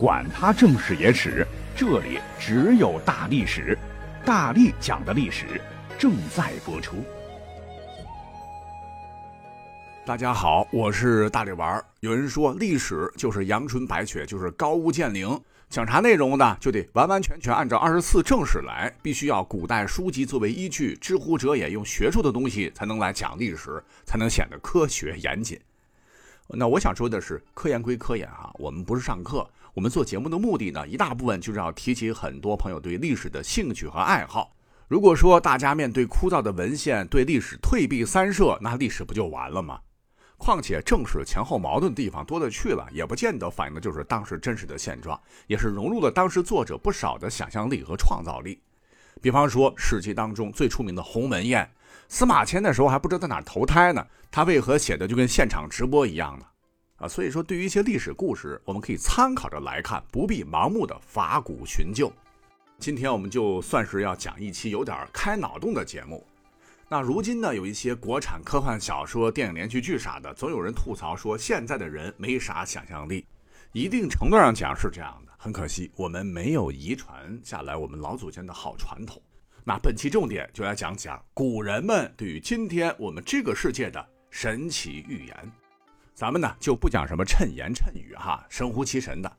管他正史野史，这里只有大历史，大力讲的历史正在播出。大家好，我是大力丸。有人说历史就是阳春白雪，就是高屋建瓴。讲啥内容呢就得完完全全按照二十四正史来，必须要古代书籍作为依据，知乎者也用学术的东西才能来讲历史，才能显得科学严谨。那我想说的是，科研归科研哈，我们不是上课。我们做节目的目的呢，一大部分就是要提起很多朋友对历史的兴趣和爱好。如果说大家面对枯燥的文献，对历史退避三舍，那历史不就完了吗？况且正史前后矛盾的地方多了去了，也不见得反映的就是当时真实的现状，也是融入了当时作者不少的想象力和创造力。比方说《史记》当中最出名的鸿门宴，司马迁那时候还不知道在哪投胎呢，他为何写的就跟现场直播一样呢？啊，所以说对于一些历史故事，我们可以参考着来看，不必盲目的法古寻旧。今天我们就算是要讲一期有点开脑洞的节目。那如今呢，有一些国产科幻小说、电影连续剧啥的，总有人吐槽说现在的人没啥想象力。一定程度上讲是这样的，很可惜我们没有遗传下来我们老祖先的好传统。那本期重点就来讲讲古人们对于今天我们这个世界的神奇预言。咱们呢就不讲什么谶言谶语哈，神乎其神的，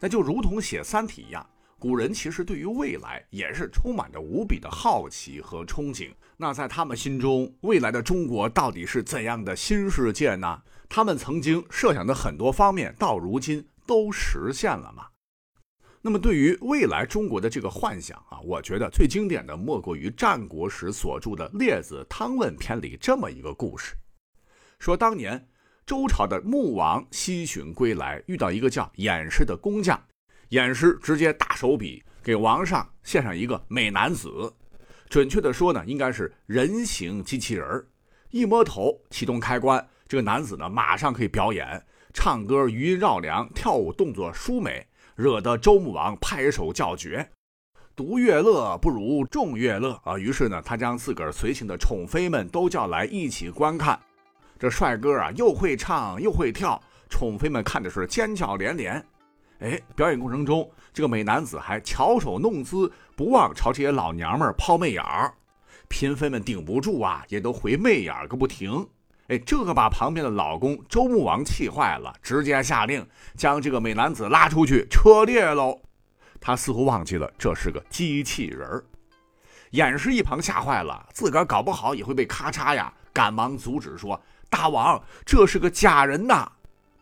那就如同写《三体》一样，古人其实对于未来也是充满着无比的好奇和憧憬。那在他们心中，未来的中国到底是怎样的新世界呢？他们曾经设想的很多方面，到如今都实现了吗？那么对于未来中国的这个幻想啊，我觉得最经典的莫过于战国时所著的《列子汤问篇》里这么一个故事，说当年。周朝的穆王西巡归来，遇到一个叫偃师的工匠，偃师直接大手笔给王上献上一个美男子，准确的说呢，应该是人形机器人一摸头，启动开关，这个男子呢马上可以表演，唱歌余音绕梁，跳舞动作舒美，惹得周穆王拍手叫绝。独乐乐不如众乐乐啊！于是呢，他将自个儿随行的宠妃们都叫来一起观看。这帅哥啊，又会唱又会跳，宠妃们看的是尖叫连连。哎，表演过程中，这个美男子还巧手弄姿，不忘朝这些老娘们抛媚眼儿。嫔妃们顶不住啊，也都回媚眼个不停。哎，这个把旁边的老公周穆王气坏了，直接下令将这个美男子拉出去车裂喽。他似乎忘记了这是个机器人儿。偃师一旁吓坏了，自个儿搞不好也会被咔嚓呀，赶忙阻止说。大王，这是个假人呐！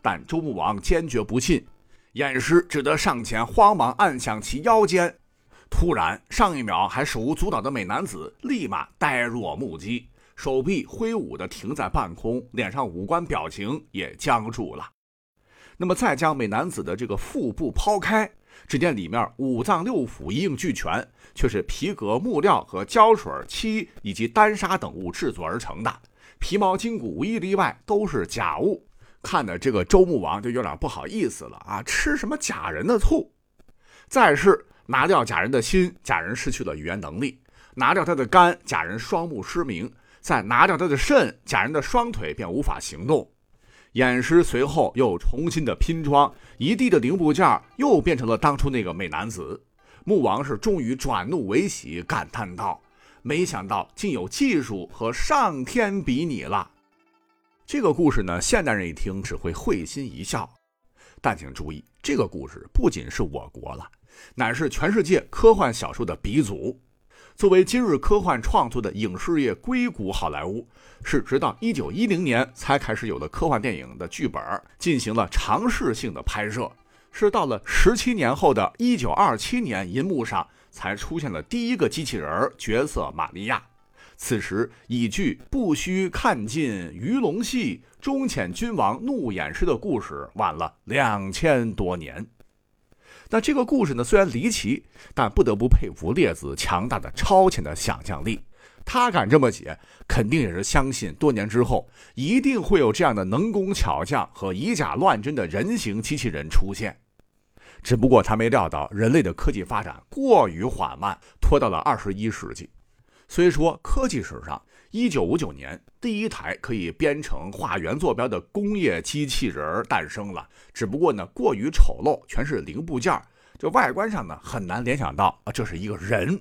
但周穆王坚决不信，偃师只得上前，慌忙按响其腰间。突然，上一秒还手舞足蹈的美男子立马呆若木鸡，手臂挥舞的停在半空，脸上五官表情也僵住了。那么，再将美男子的这个腹部抛开，只见里面五脏六腑一应俱全，却是皮革、木料和胶水、漆以及丹砂等物制作而成的。皮毛筋骨无一例外都是假物，看的这个周穆王就有点不好意思了啊！吃什么假人的醋？再是拿掉假人的心，假人失去了语言能力；拿掉他的肝，假人双目失明；再拿掉他的肾，假人的双腿便无法行动。偃师随后又重新的拼装，一地的零部件又变成了当初那个美男子。穆王是终于转怒为喜，感叹道。没想到竟有技术和上天比拟了。这个故事呢，现代人一听只会会心一笑。但请注意，这个故事不仅是我国了，乃是全世界科幻小说的鼻祖。作为今日科幻创作的影视业硅谷好莱坞，是直到一九一零年才开始有了科幻电影的剧本进行了尝试性的拍摄，是到了十七年后的一九二七年，银幕上。才出现了第一个机器人角色玛利亚。此时已距“不须看尽鱼龙戏，终遣君王怒眼师”的故事晚了两千多年。那这个故事呢，虽然离奇，但不得不佩服列子强大的超前的想象力。他敢这么写，肯定也是相信多年之后一定会有这样的能工巧匠和以假乱真的人形机器人出现。只不过他没料到人类的科技发展过于缓慢，拖到了二十一世纪。虽说科技史上一九五九年，第一台可以编程画圆坐标的工业机器人诞生了。只不过呢，过于丑陋，全是零部件，就外观上呢很难联想到啊，这是一个人。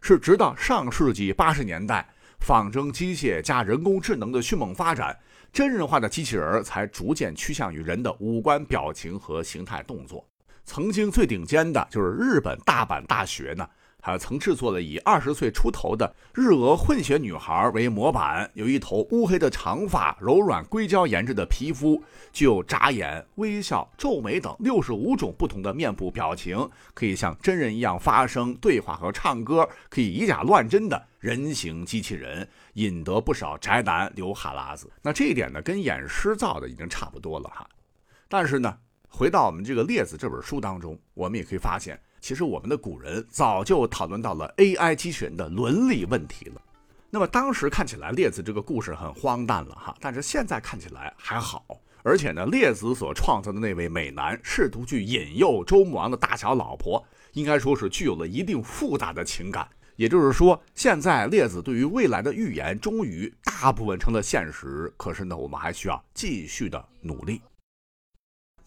是直到上世纪八十年代，仿真机械加人工智能的迅猛发展，真人化的机器人才逐渐趋向于人的五官、表情和形态动作。曾经最顶尖的就是日本大阪大学呢。还曾制作了以二十岁出头的日俄混血女孩为模板，有一头乌黑的长发，柔软硅胶研制的皮肤，具有眨眼、微笑、皱眉等六十五种不同的面部表情，可以像真人一样发声、对话和唱歌，可以以假乱真的人形机器人，引得不少宅男流哈喇子。那这一点呢，跟演诗造的已经差不多了哈。但是呢，回到我们这个《列子》这本书当中，我们也可以发现。其实我们的古人早就讨论到了 AI 机器人的伦理问题了。那么当时看起来列子这个故事很荒诞了哈，但是现在看起来还好。而且呢，列子所创造的那位美男试图去引诱周穆王的大小老婆，应该说是具有了一定复杂的情感。也就是说，现在列子对于未来的预言终于大部分成了现实。可是呢，我们还需要继续的努力。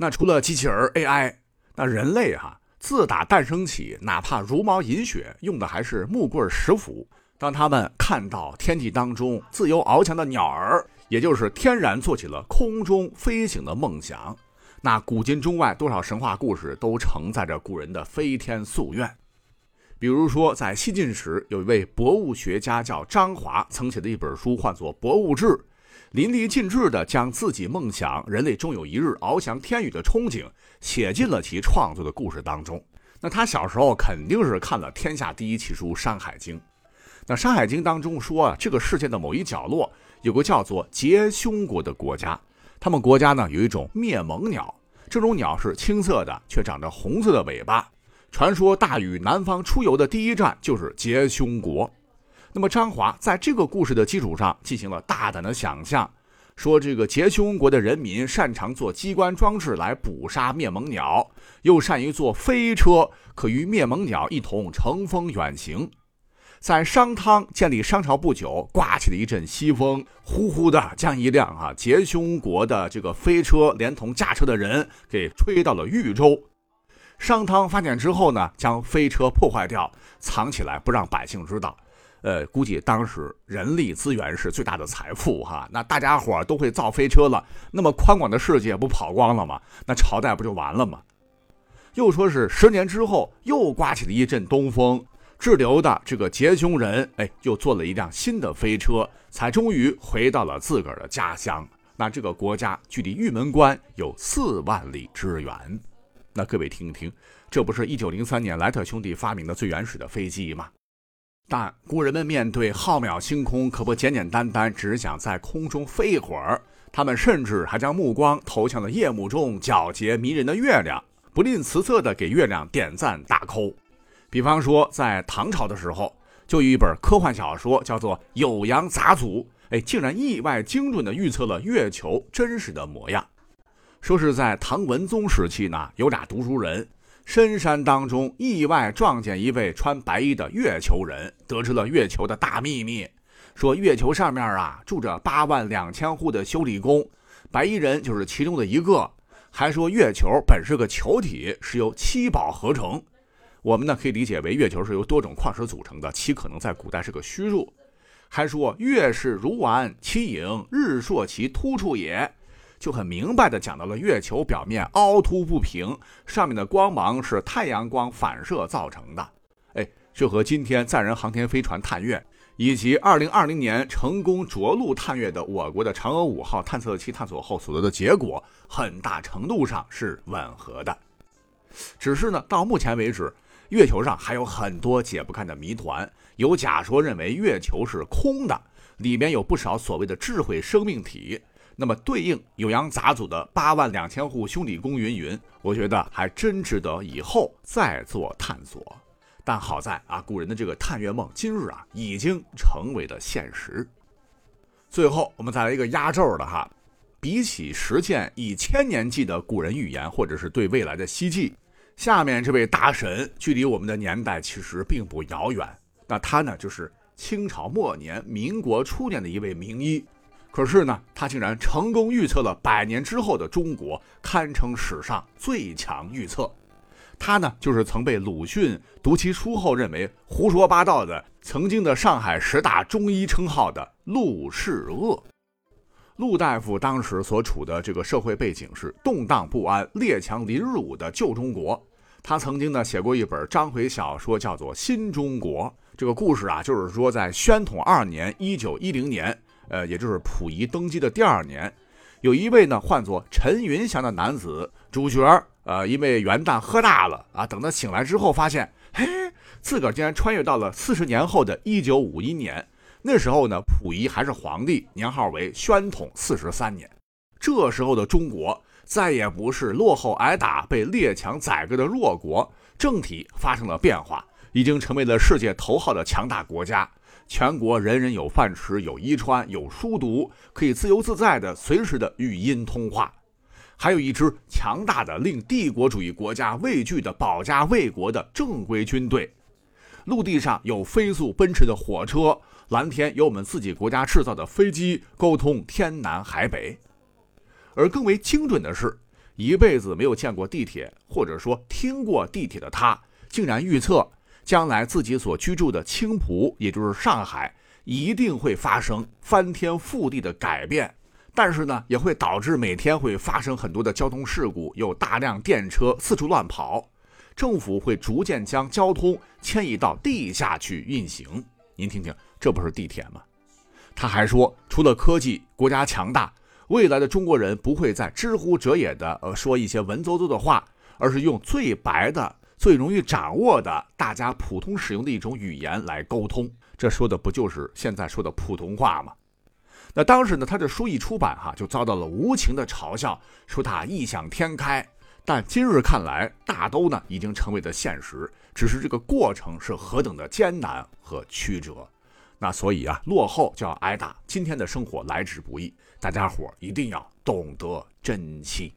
那除了机器人 AI，那人类哈。自打诞生起，哪怕茹毛饮血，用的还是木棍石斧。当他们看到天地当中自由翱翔的鸟儿，也就是天然做起了空中飞行的梦想。那古今中外多少神话故事都承载着古人的飞天夙愿。比如说，在西晋时，有一位博物学家叫张华，曾写的一本书，唤作《博物志》。淋漓尽致地将自己梦想人类终有一日翱翔天宇的憧憬写进了其创作的故事当中。那他小时候肯定是看了天下第一奇书《山海经》。那《山海经》当中说啊，这个世界的某一角落有个叫做结胸国的国家，他们国家呢有一种灭蒙鸟，这种鸟是青色的，却长着红色的尾巴。传说大禹南方出游的第一站就是结胸国。那么张华在这个故事的基础上进行了大胆的想象，说这个结凶国的人民擅长做机关装置来捕杀灭蒙鸟，又善于做飞车，可与灭蒙鸟一同乘风远行。在商汤建立商朝不久，刮起了一阵西风，呼呼的将一辆啊结凶国的这个飞车连同驾车的人给吹到了豫州。商汤发现之后呢，将飞车破坏掉，藏起来不让百姓知道。呃，估计当时人力资源是最大的财富哈，那大家伙都会造飞车了，那么宽广的世界不跑光了吗？那朝代不就完了吗？又说是十年之后，又刮起了一阵东风，滞留的这个结凶人，哎，又坐了一辆新的飞车，才终于回到了自个儿的家乡。那这个国家距离玉门关有四万里之远。那各位听一听，这不是一九零三年莱特兄弟发明的最原始的飞机吗？但古人们面对浩渺星空，可不简简单单只想在空中飞一会儿。他们甚至还将目光投向了夜幕中皎洁迷人的月亮，不吝辞色地给月亮点赞打 call。比方说，在唐朝的时候，就有一本科幻小说叫做《酉阳杂俎》，哎，竟然意外精准地预测了月球真实的模样。说是在唐文宗时期呢，有俩读书人。深山当中，意外撞见一位穿白衣的月球人，得知了月球的大秘密。说月球上面啊，住着八万两千户的修理工，白衣人就是其中的一个。还说月球本是个球体，是由七宝合成。我们呢可以理解为月球是由多种矿石组成的，七可能在古代是个虚数。还说月是如丸，其影日朔其突处也。就很明白地讲到了月球表面凹凸不平，上面的光芒是太阳光反射造成的。哎，这和今天载人航天飞船探月，以及2020年成功着陆探月的我国的嫦娥五号探测器探索后所得的结果，很大程度上是吻合的。只是呢，到目前为止，月球上还有很多解不开的谜团。有假说认为月球是空的，里面有不少所谓的智慧生命体。那么对应酉阳杂组的八万两千户兄弟工云云，我觉得还真值得以后再做探索。但好在啊，古人的这个探月梦今日啊已经成为了现实。最后我们再来一个压轴的哈，比起实践以千年计的古人预言，或者是对未来的希冀，下面这位大神距离我们的年代其实并不遥远。那他呢就是清朝末年、民国初年的一位名医。可是呢，他竟然成功预测了百年之后的中国，堪称史上最强预测。他呢，就是曾被鲁迅读其书后认为胡说八道的，曾经的上海十大中医称号的陆世鄂。陆大夫当时所处的这个社会背景是动荡不安、列强凌辱的旧中国。他曾经呢写过一本章回小说，叫做《新中国》。这个故事啊，就是说在宣统二年（一九一零年），呃，也就是溥仪登基的第二年，有一位呢唤作陈云祥的男子主角，呃，因为元旦喝大了啊，等他醒来之后，发现，嘿，自个儿竟然穿越到了四十年后的一九五一年。那时候呢，溥仪还是皇帝，年号为宣统四十三年。这时候的中国再也不是落后挨打、被列强宰割的弱国，政体发生了变化，已经成为了世界头号的强大国家。全国人人有饭吃、有衣穿、有书读，可以自由自在的随时的语音通话，还有一支强大的、令帝国主义国家畏惧的保家卫国的正规军队。陆地上有飞速奔驰的火车。蓝天有我们自己国家制造的飞机沟通天南海北，而更为精准的是，一辈子没有见过地铁或者说听过地铁的他，竟然预测将来自己所居住的青浦，也就是上海，一定会发生翻天覆地的改变。但是呢，也会导致每天会发生很多的交通事故，有大量电车四处乱跑，政府会逐渐将交通迁移到地下去运行。您听听，这不是地铁吗？他还说，除了科技，国家强大，未来的中国人不会再知乎者也的呃说一些文绉绉的话，而是用最白的、最容易掌握的、大家普通使用的一种语言来沟通。这说的不就是现在说的普通话吗？那当时呢，他这书一出版哈，就遭到了无情的嘲笑，说他异想天开。但今日看来，大都呢已经成为了现实，只是这个过程是何等的艰难和曲折。那所以啊，落后就要挨打。今天的生活来之不易，大家伙一定要懂得珍惜。